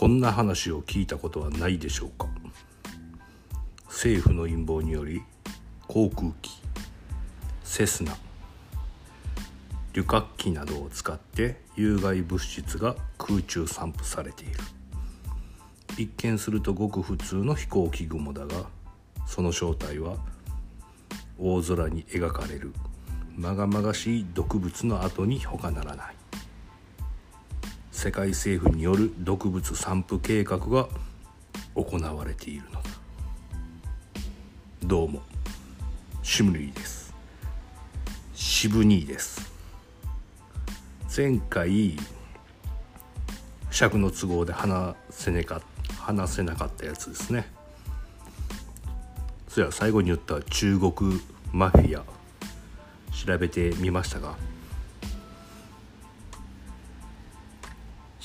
こんな話を聞いたことはないでしょうか。政府の陰謀により航空機セスナ旅客機などを使って有害物質が空中散布されている。一見するとごく普通の飛行機雲だがその正体は大空に描かれるまがまがしい毒物の後に他ならない。世界政府による毒物散布計画が行われているのだ。どうもシムリーです。シブニーです前回尺の都合で話せねか話せなかったやつですね。それは最後に言った中国マフィア調べてみましたが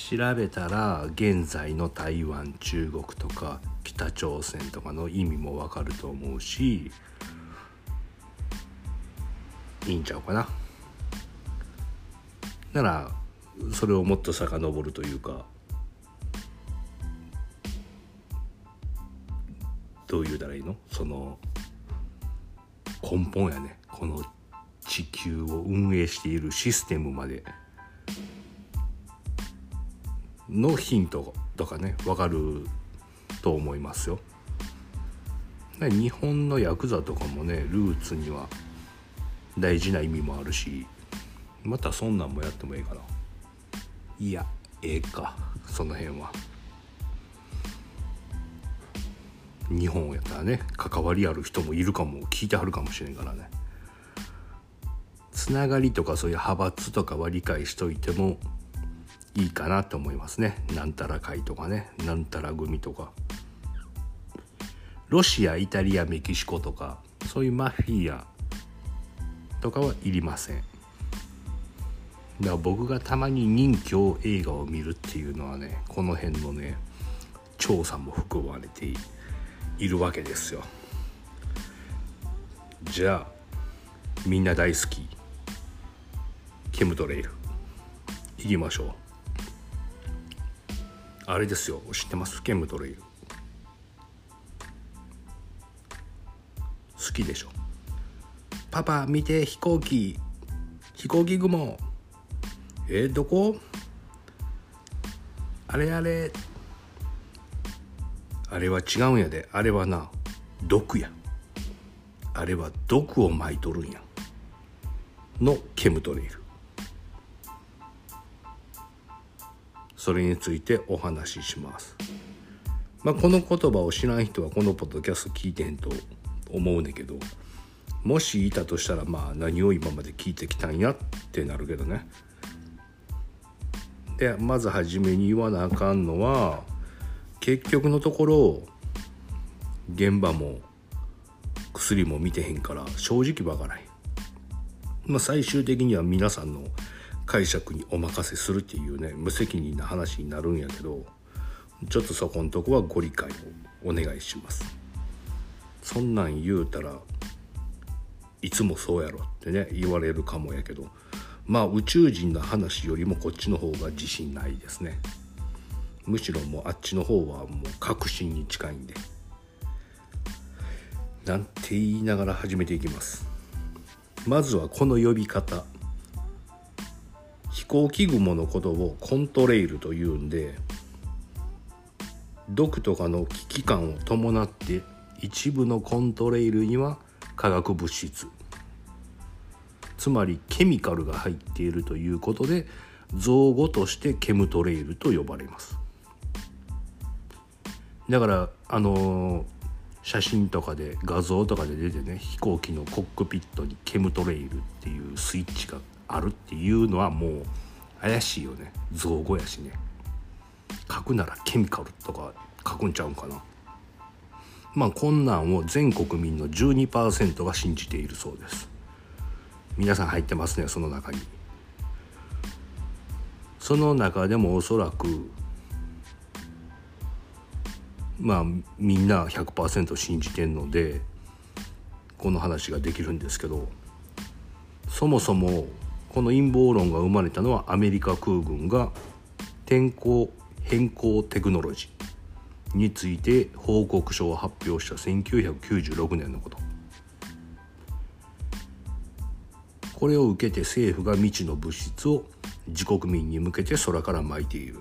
調べたら現在の台湾中国とか北朝鮮とかの意味もわかると思うしいいんちゃうかな。ならそれをもっと遡るというかどう言うたらいいの？その根本やね。この地球を運営しているシステムまで。のヒントとかね分かると思いますよ。日本のヤクザとかもねルーツには大事な意味もあるしまたそんなんもやってもええかな。いやええか。その辺は。日本やったらね関わりある人もいるかも聞いてはるかもしれんからね。つながりとかそういう派閥とかは理解しといてもいいかなと思いますね。なんたら会とかね。なんたら組とか。ロシアイタリアメキシコとかそういうマフィアとかはいりません。だから僕がたまに任侠映画を見るっていうのはねこの辺のね調査も含まれているわけですよ。じゃあみんな大好き。ケムトレイル行きましょう。あれですよ。知ってます？ケムトレイル。好きでしょ。パパ見て飛行機。飛行機雲。えどこ？あれあれ。あれは違うんやで。あれはな毒や。あれは毒をまいとるんや。のケムトレイル。それについてお話ししますまあこの言葉を知らん人はこのポッドキャスト聞いてへんと思うねんけどもしいたとしたらまあ何を今まで聞いてきたんやってなるけどねでまず初めに言わなあかんのは結局のところ現場も薬も見てへんから正直わからへん。まあ、最終的には皆さんの解釈にお任せするっていうね無責任な話になるんやけどちょっとそこんとこはご理解をお願いします。そんなん言うたらいつもそうやろってね言われるかもやけどまあ宇宙人の話よりもこっちの方が自信ないですね。むしろもうあっちの方はもう確信に近いんでなんて言いながら始めていきますまずはこの呼び方飛行機雲のことをコントレイルというんで毒とかの危機感を伴って一部のコントレイルには化学物質つまりケミカルが入っているということで造語としてケムトレイルと呼ばれます。だからあの、写真とかで画像とかで出てね飛行機のコックピットにケムトレイルっていうスイッチがあるっていうのはもう怪しいよね。造語やしね。書くならケミカルとか書くんちゃうんかな。まあこんなんを全国民の12%が信じているそうです。皆さん入ってますねその中に。その中でもおそらくまあみんな100%信じてんのでこの話ができるんですけどそもそもこの陰謀論が生まれたのはアメリカ空軍が天候変更テクノロジーについて報告書を発表した1996年のこと。これを受けて政府が未知の物質を自国民に向けて空から撒いている。っ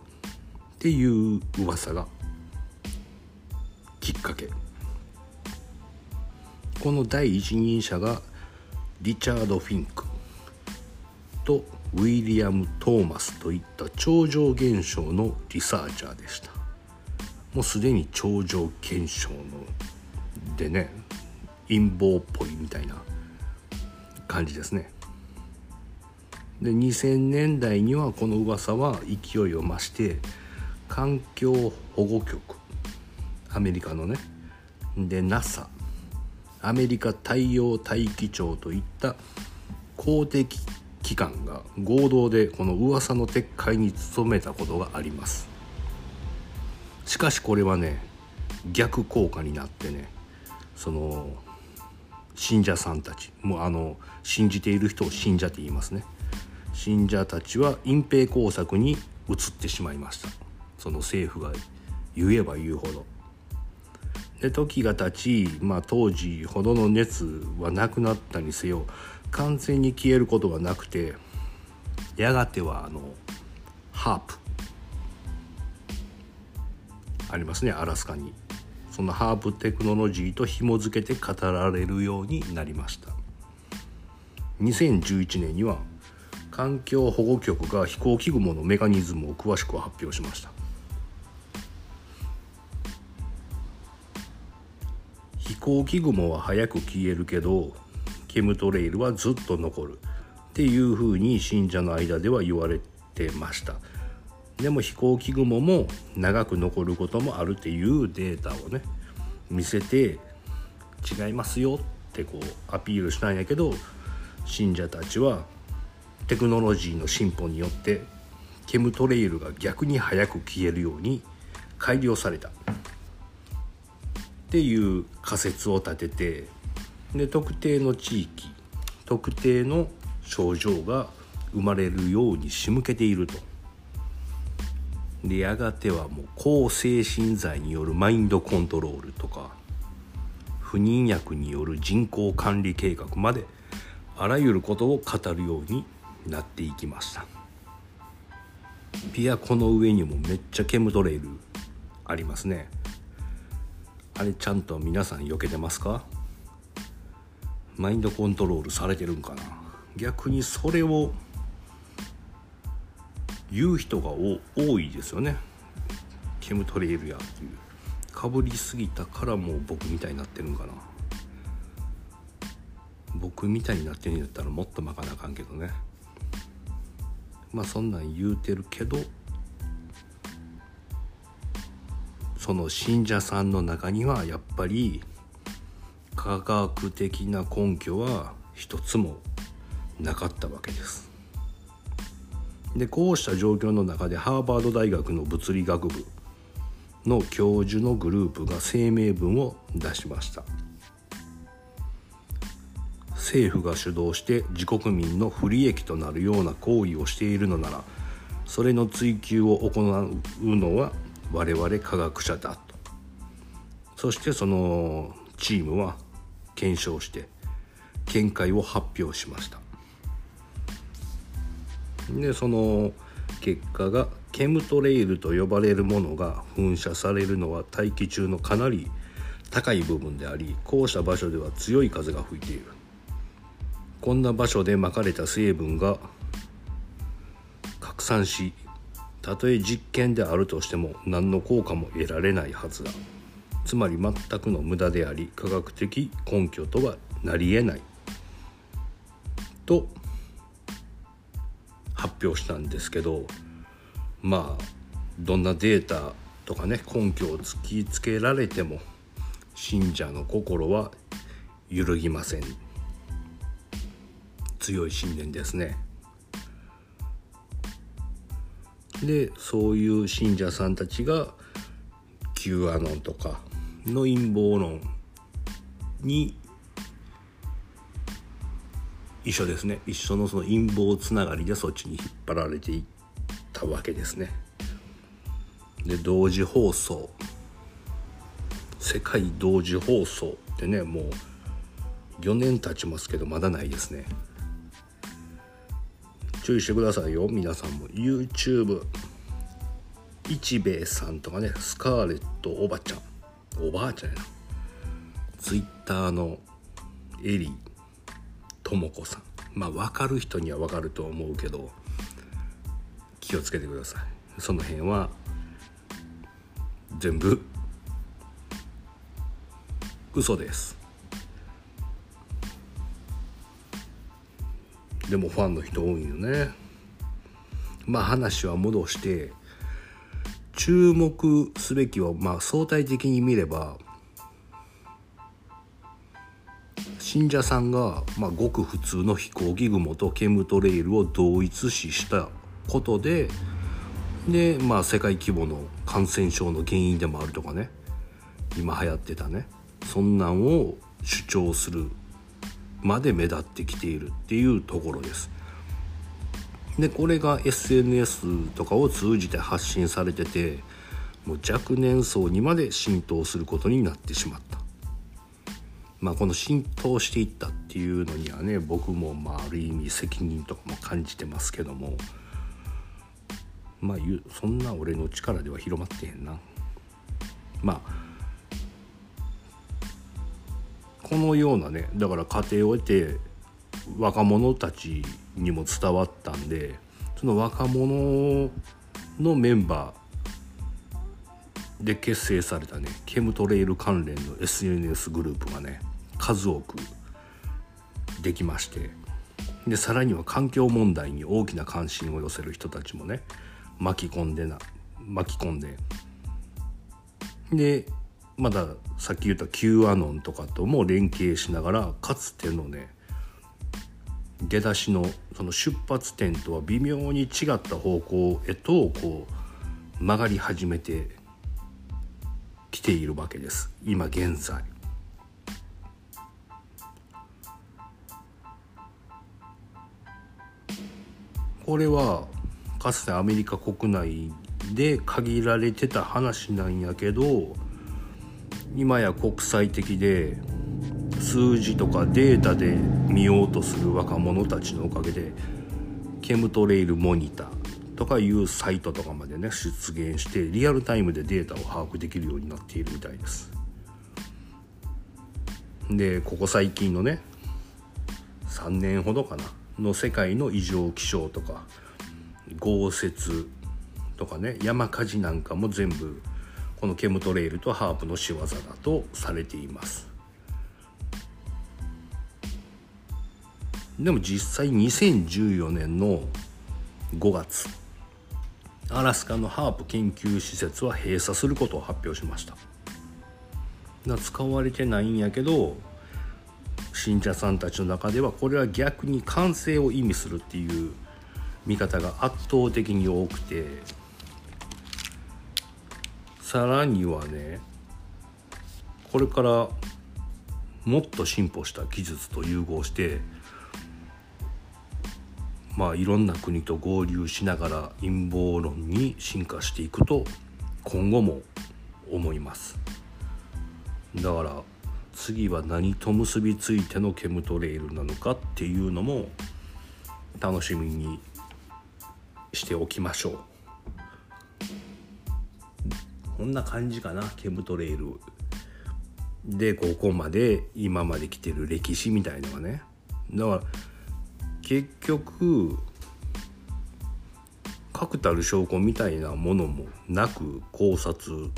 ていう噂がきっかけ。この第一人者がリチャード・フィンク。とウィリアム・トーマスといった超常現象のリサーチャーでした。もうすでに超常現象のでね陰謀っぽいみたいな感じですね。で2000年代にはこの噂は勢いを増して環境保護局アメリカのねで NASA アメリカ太陽大気庁といった公的機機関が合同でこの噂の撤回に努めたことがあります。しかしこれはね逆効果になってねその信者さんたちもうあの信じている人を信者って言いますね。信者たちは隠蔽工作に移ってしまいました。その政府が言えば言うほど。時が経ち、まあ、当時ほどの熱はなくなったにせよ完全に消えることがなくてやがてはあのハープ。ありますねアラスカに。そのハープテクノロジーと紐付けて語られるようになりました。2011年には環境保護局が飛行機雲のメカニズムを詳しく発表しました。行機雲は早く消えるけどケムトレイルはずっと残るっていうふうに信者の間では言われてました。でも飛行機雲も長く残ることもあるっていうデータをね見せて違いますよってこうアピールしたんやけど信者たちはテクノロジーの進歩によってケムトレイルが逆に早く消えるように改良された。っていう仮説を立ててで特定の地域特定の症状が生まれるように仕向けていると。でやがてはもう抗精神剤によるマインドコントロールとか不妊薬による人口管理計画まであらゆることを語るようになっていきましたピアコの上にもめっちゃケムトレイルありますねあれちゃんと皆さん避けてますか？マインドコントロールされてるんかな？逆にそれを言う人が多いですよね。ケムトレイルやっていう。かぶりすぎたからもう僕みたいになってるんかな。僕みたいになってるんやったらもっとまかなあかんけどね。まあそんなん言うてるけどその信者さんの中にはやっぱり科学的な根拠は一つもなかったわけです。でこうした状況の中でハーバード大学の物理学部の教授のグループが声明文を出しました政府が主導して自国民の不利益となるような行為をしているのならそれの追及を行うのは我々科学者だと。そしてそのチームは検証して見解を発表しました。でその結果がケムトレイルと呼ばれるものが噴射されるのは大気中のかなり高い部分でありこうした場所では強い風が吹いている。こんな場所でまかれた成分が拡散したとえ実験であるとしても何の効果も得られないはずだ。つまり全くの無駄であり科学的根拠とはなり得ない。と発表したんですけどまあどんなデータとかね根拠を突きつけられても信者の心は揺るぎません。強い信念ですね。でそういう信者さんたちが Q アノンとかの陰謀論に一緒ですね。一緒のその陰謀つながりでそっちに引っ張られていったわけですね。で同時放送。世界同時放送ってねもう4年経ちますけどまだないですね。注意してくださいよ。皆さんも。YouTube 一兵衛さんとかね。スカーレットおばちゃん。おばあちゃんやな。Twitter のエリー。とも子さん。まあ分かる人には分かると思うけど気をつけてください。その辺は全部嘘です。でもファンの人多いよね。まあ話は戻して注目すべきはまあ相対的に見れば信者さんが、まあ、ごく普通の飛行機雲とケムトレイルを同一視したことでで、まあ、世界規模の感染症の原因でもあるとかね。今流行ってたね。そんなんを主張するまで目立ってきているっていうところです。でこれが SNS とかを通じて発信されててもう若年層にまで浸透することになってしまった。まあこの浸透していったっていうのにはね僕もまあある意味責任とかも感じてますけどもまあそんな俺の力では広まってへんな。まあこのようなねだから家庭を得て若者たちにも伝わったんでその若者のメンバーで結成されたねケムトレイル関連の SNS グループがね数多くできましてでさらには環境問題に大きな関心を寄せる人たちもね巻き込んでな巻き込んででまださっき言った Q アノンとかとも連携しながらかつてのね出だしのその出発点とは微妙に違った方向へとこう曲がり始めてきているわけです今現在。これはかつてアメリカ国内で限られてた話なんやけど今や国際的で数字とかデータで見ようとする若者たちのおかげでケムトレイルモニターとかいうサイトとかまでね出現してリアルタイムでデータを把握できるようになっているみたいです。でここ最近のね3年ほどかなの世界の異常気象とか豪雪とかね山火事なんかも全部このケムトレイルとハープの仕業だとされています。でも実際2014年の5月アラスカのハープ研究施設は閉鎖することを発表しました。使われてないんやけど信者さんたちの中ではこれは逆に完成を意味するっていう見方が圧倒的に多くてさらにはねこれからもっと進歩した技術と融合してまあいろんな国と合流しながら陰謀論に進化していくと今後も思います。だから次は何と結びついてのケムトレイルなのかっていうのも楽しみにしておきましょう。こんな感じかなケムトレイル。でここまで今まで来てる歴史みたいのがね。だから結局確たる証拠みたいなものもなく考察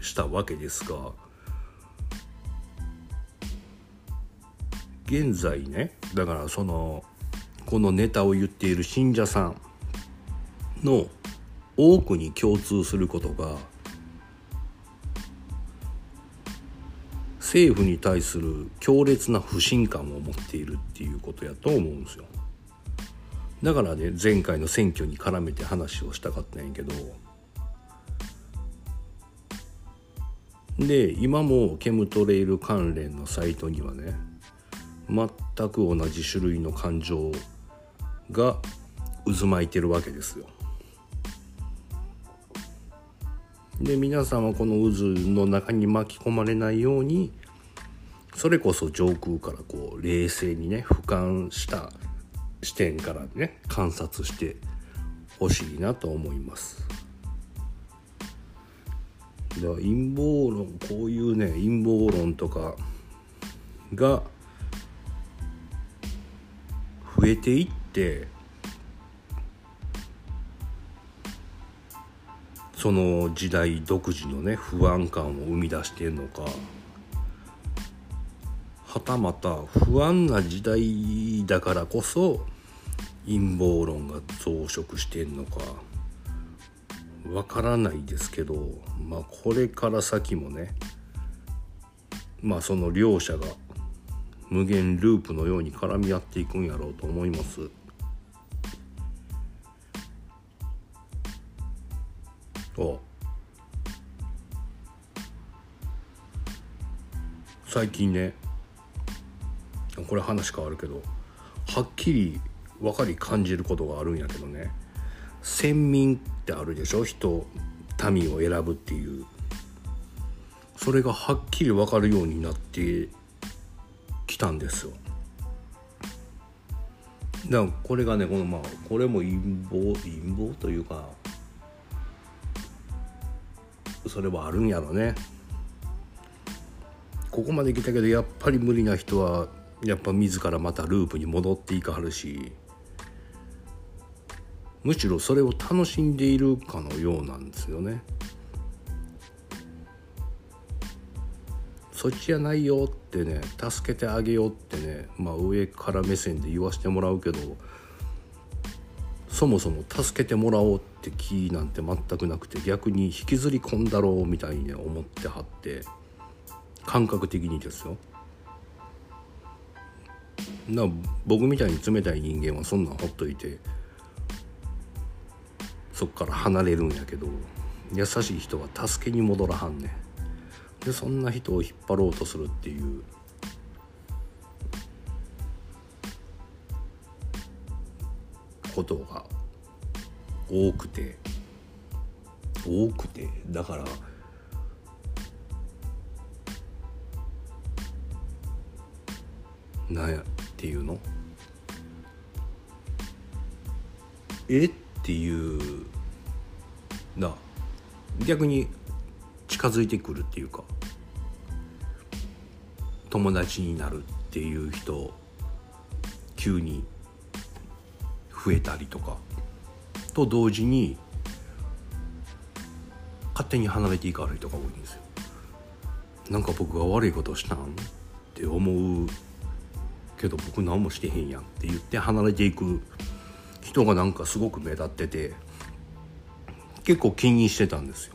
したわけですが現在ねだからそのこのネタを言っている信者さんの多くに共通することが政府に対する強烈な不信感を持っているっていうことやと思うんですよだからね前回の選挙に絡めて話をしたかったんやけどで今もケムトレイル関連のサイトにはね全く同じ種類の感情が渦巻いてるわけですよ。で皆さんはこの渦の中に巻き込まれないようにそれこそ上空からこう冷静にね俯瞰した視点からね観察してほしいなと思います。だから陰謀論こういうね陰謀論とかが増えていってその時代独自のね不安感を生み出してんのかはたまた不安な時代だからこそ陰謀論が増殖してんのかわからないですけどまあこれから先もねまあその両者が無限ループのように絡み合っていくんやろうと思います。最近ねこれ話変わるけどはっきり分かり感じることがあるんやけどね。先民ってあるでしょ？人民を選ぶっていう。それがはっきり分かるようになってきたんですよ。だからこれがねこのまあこれも陰謀陰謀というかそれはあるんやろねここまで来たけどやっぱり無理な人はやっぱ自らまたループに戻っていかはるしむしろそれを楽しんでいるかのようなんですよね。そっちじゃないよってね助けてあげようってね、まあ、上から目線で言わせてもらうけどそもそも助けてもらおうって気なんて全くなくて逆に引きずり込んだろうみたいに、思ってはって感覚的にですよ。な僕みたいに冷たい人間はそんなんほっといてそっから離れるんやけど優しい人は助けに戻らはんねんでそんな人を引っ張ろうとするっていうことが多くて多くてだからなんやっていうの？えっていうな逆に近づいてくるっていうか友達になるっていう人急に増えたりとかと同時に勝手に離れていかれる人が多いんですよ。なんか僕が悪いことしたんって思うけど僕何もしてへんやんって言って離れていく人がなんかすごく目立ってて結構気にしてたんですよ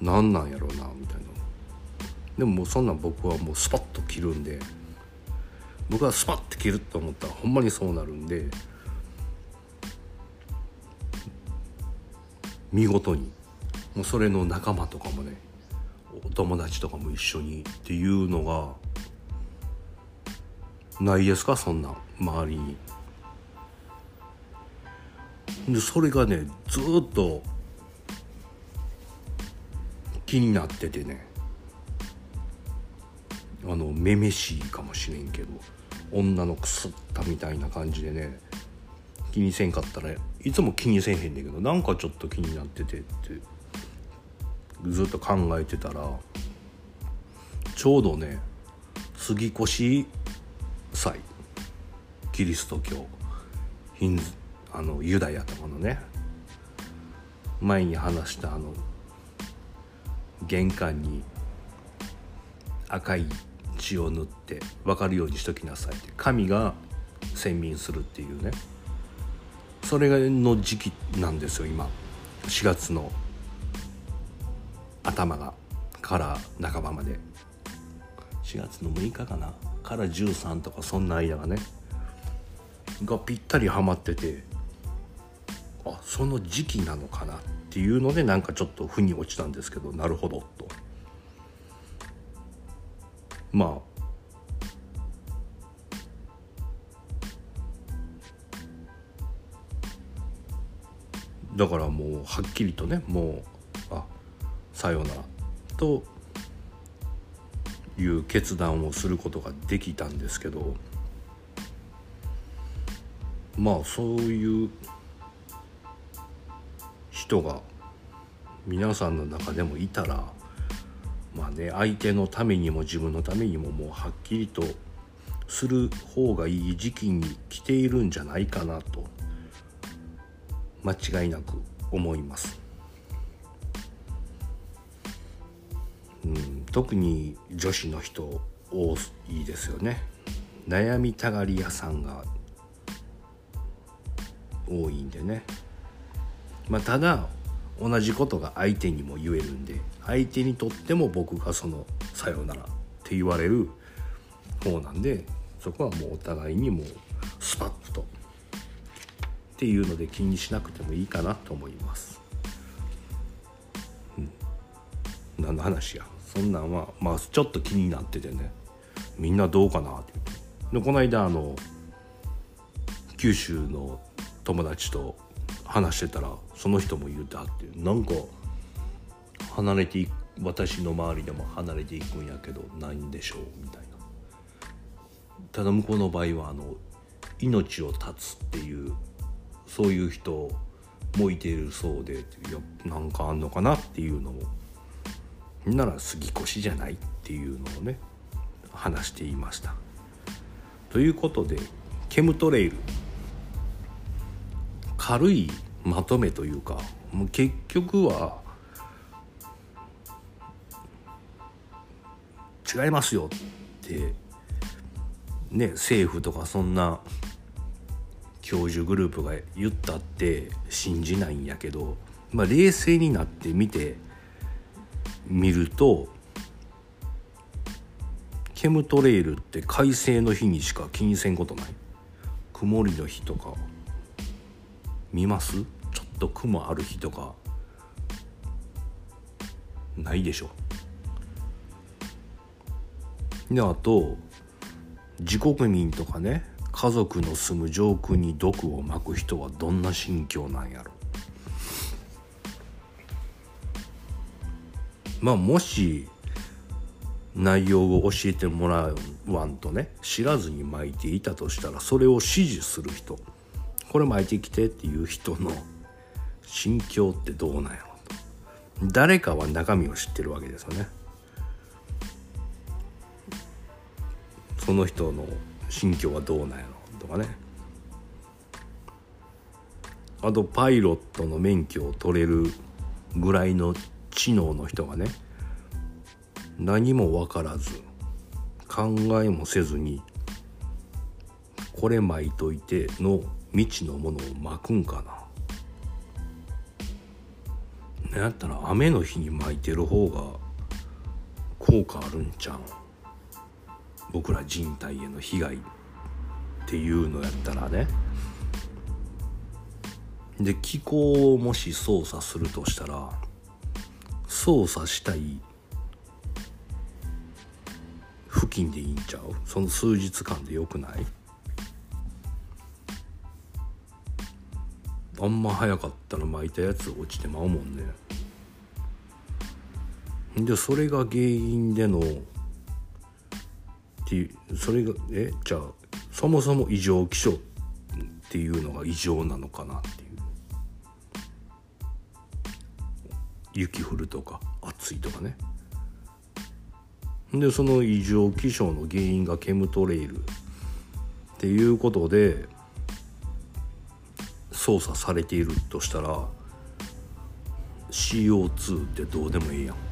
何なんやろうなみたいなでももうそんなん僕はもうスパッと切るんで僕はスパッて切ると思ったらほんまにそうなるんで見事に。もうそれの仲間とかもねお友達とかも一緒にっていうのがないですか？そんな周りに。でそれがねずっと気になっててね。あのめめしいかもしれんけど女のくすったみたいな感じでね気にせんかったらいつも気にせえへんねんけどなんかちょっと気になっててってずっと考えてたらちょうどね杉越祭キリスト教ヒンズあのユダヤとかのね前に話したあの玄関に赤い血を塗って分かるようにしときなさいって神が選民するっていうね。それの時期なんですよ今。4月の頭がから半ばまで。4月の6日かな。から13とかそんな間がね。がぴったりはまってて。あその時期なのかなっていうのでなんかちょっと腑に落ちたんですけどなるほどと。まあだからもうはっきりとねもうあさよならという決断をすることができたんですけどまあそういう人が皆さんの中でもいたらまあね相手のためにも自分のためにももうはっきりとする方がいい時期に来ているんじゃないかなと。間違いなく思います。うん、特に女子の人多いですよね悩みたがり屋さんが多いんでねまあただ同じことが相手にも言えるんで相手にとっても僕がその「さようなら」って言われる方なんでそこはもうお互いにもうスパッとっていうので気にしなくてもいいかなと思います。うん、何の話や。そんなんはまあちょっと気になっててね。みんなどうかなって。でこの間あの九州の友達と話してたらその人も言うてはって。なんか離れていく私の周りでも離れていくんやけどないんでしょうみたいな。ただ向こうの場合はあの命を絶つっていうそういう人もいているそうでいやなんかあんのかなっていうのもなら杉越じゃないっていうのをね話していました。ということでケムトレイル軽いまとめというかもう結局は違いますよってね政府とかそんな教授グループが言ったって信じないんやけど、まあ、冷静になってみてみるとケムトレイルって快晴の日にしか気にせんことない。曇りの日とか見ます？ちょっと雲ある日とかないでしょ。であと自国民とかね家族の住む上空に毒をまく人はどんな心境なんやろまあもし内容を教えてもらわんとね知らずに巻いていたとしたらそれを指示する人。これ巻いてきてっていう人の心境ってどうなんやろと。誰かは中身を知ってるわけですよね。その人の心境はどうなんやろとかね。あとパイロットの免許を取れるぐらいの知能の人がね何も分からず考えもせずにこれ巻いといての未知のものを巻くんかな。なんやったら雨の日に巻いてる方が効果あるんちゃう？僕ら人体への被害っていうのやったらね。で気候をもし操作するとしたら操作したい付近でいいんちゃう？その数日間でよくない？あんま早かったら巻いたやつ落ちてまうもんね。でそれが原因でのってそれがえじゃあそもそも異常気象っていうのが異常なのかなっていう。雪降るとか暑いとかね。でその異常気象の原因がケムトレイルっていうことで操作されているとしたら CO2 ってどうでもいいやん。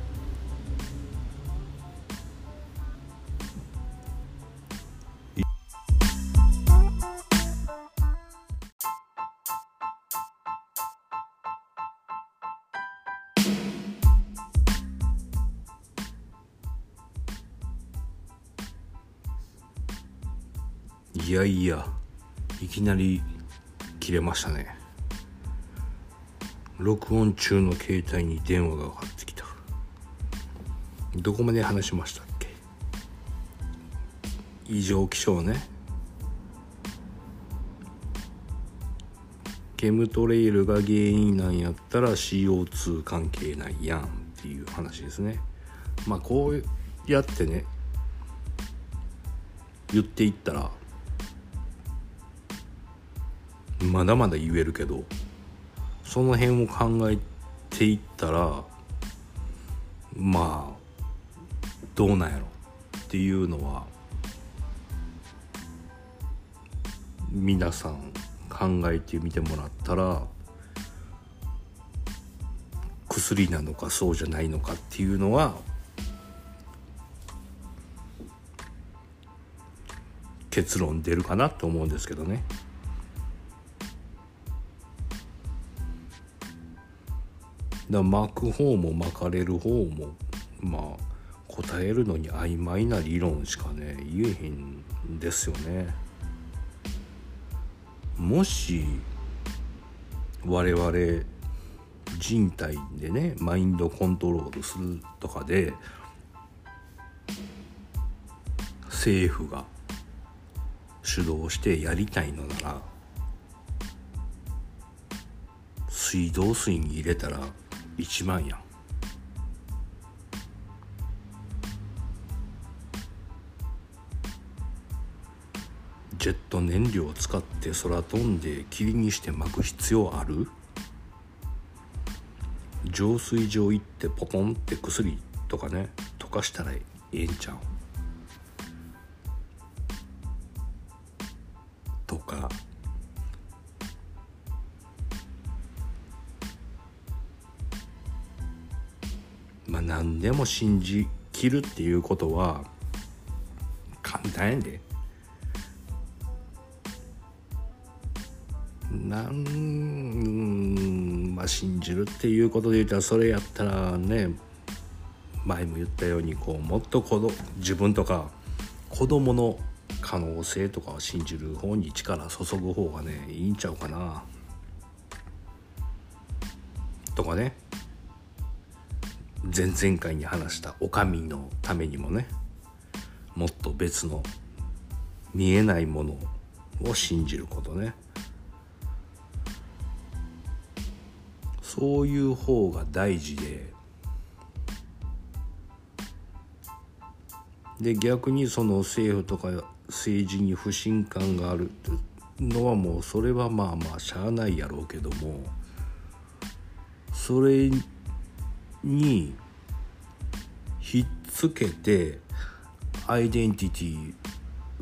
やいやいきなり切れましたね。録音中の携帯に電話がかかってきた。どこまで話しましたっけ？異常気象ね。ケムトレイルが原因なんやったら CO2 関係ないやんってっていう話ですね。まあこうやってね言っていったらまだまだ言えるけどその辺を考えていったらまあどうなんやろ？っていうのは皆さん考えてみてもらったら薬なのかそうじゃないのかっていうのは結論出るかなと思うんですけどね。だ巻く方も巻かれる方もまあ答えるのに曖昧な理論しかね言えへんですよね。もし我々人体でねマインドコントロールするとかで政府が主導してやりたいのなら水道水に入れたら1万やんジェット燃料を使って空飛んで霧にして巻く必要ある？浄水場行ってポコンって薬とかね溶かしたらええんちゃう？でも信じきるっていうことは簡単やで。なんまあ信じるっていうことで言ったらそれやったらね前も言ったようにこうもっと子ど自分とか子供の可能性とかを信じる方に力注ぐ方がねいいんちゃうかな。とかね。前々回に話したお上のためにもねもっと別の見えないものを信じることね。そういう方が大事で。で逆にその政府とか政治に不信感があるのはもうそれはまあまあしゃあないやろうけどもそれにひっつけてアイデンティテ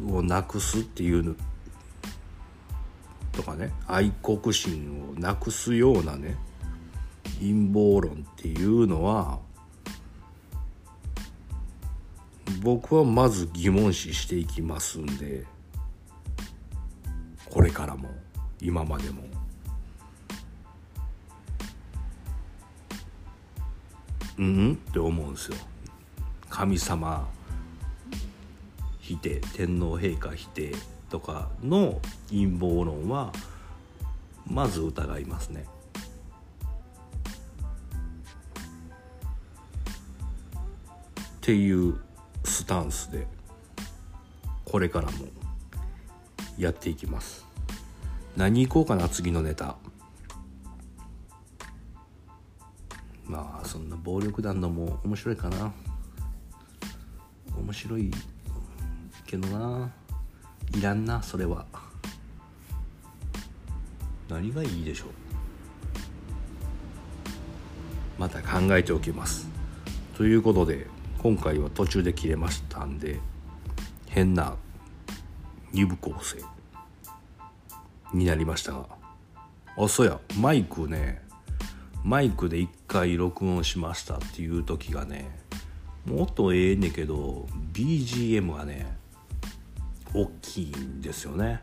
ィをなくすっていうのとかね愛国心をなくすようなね陰謀論っていうのは僕はまず疑問視していきますんでこれからも今までも。うんって思うんですよ。神様否定天皇陛下否定とかの陰謀論はまず疑いますね。っていうスタンスでこれからもやっていきます。何行こうかな次のネタ。まあそんな暴力団のも面白いかな。面白いけどな。いらんなそれは。何がいいでしょう。また考えておきます。ということで今回は途中で切れましたんで変な2部構成になりましたが。あそうやマイクね。マイクで1回録音しましたっていう時がねもっとええねんけど BGM がね大きいんですよね。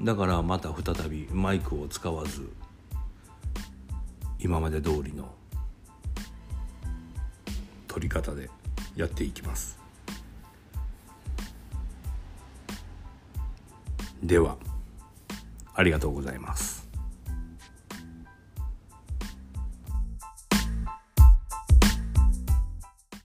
だからまた再びマイクを使わず今まで通りの撮り方でやっていきます。ではありがとうございます。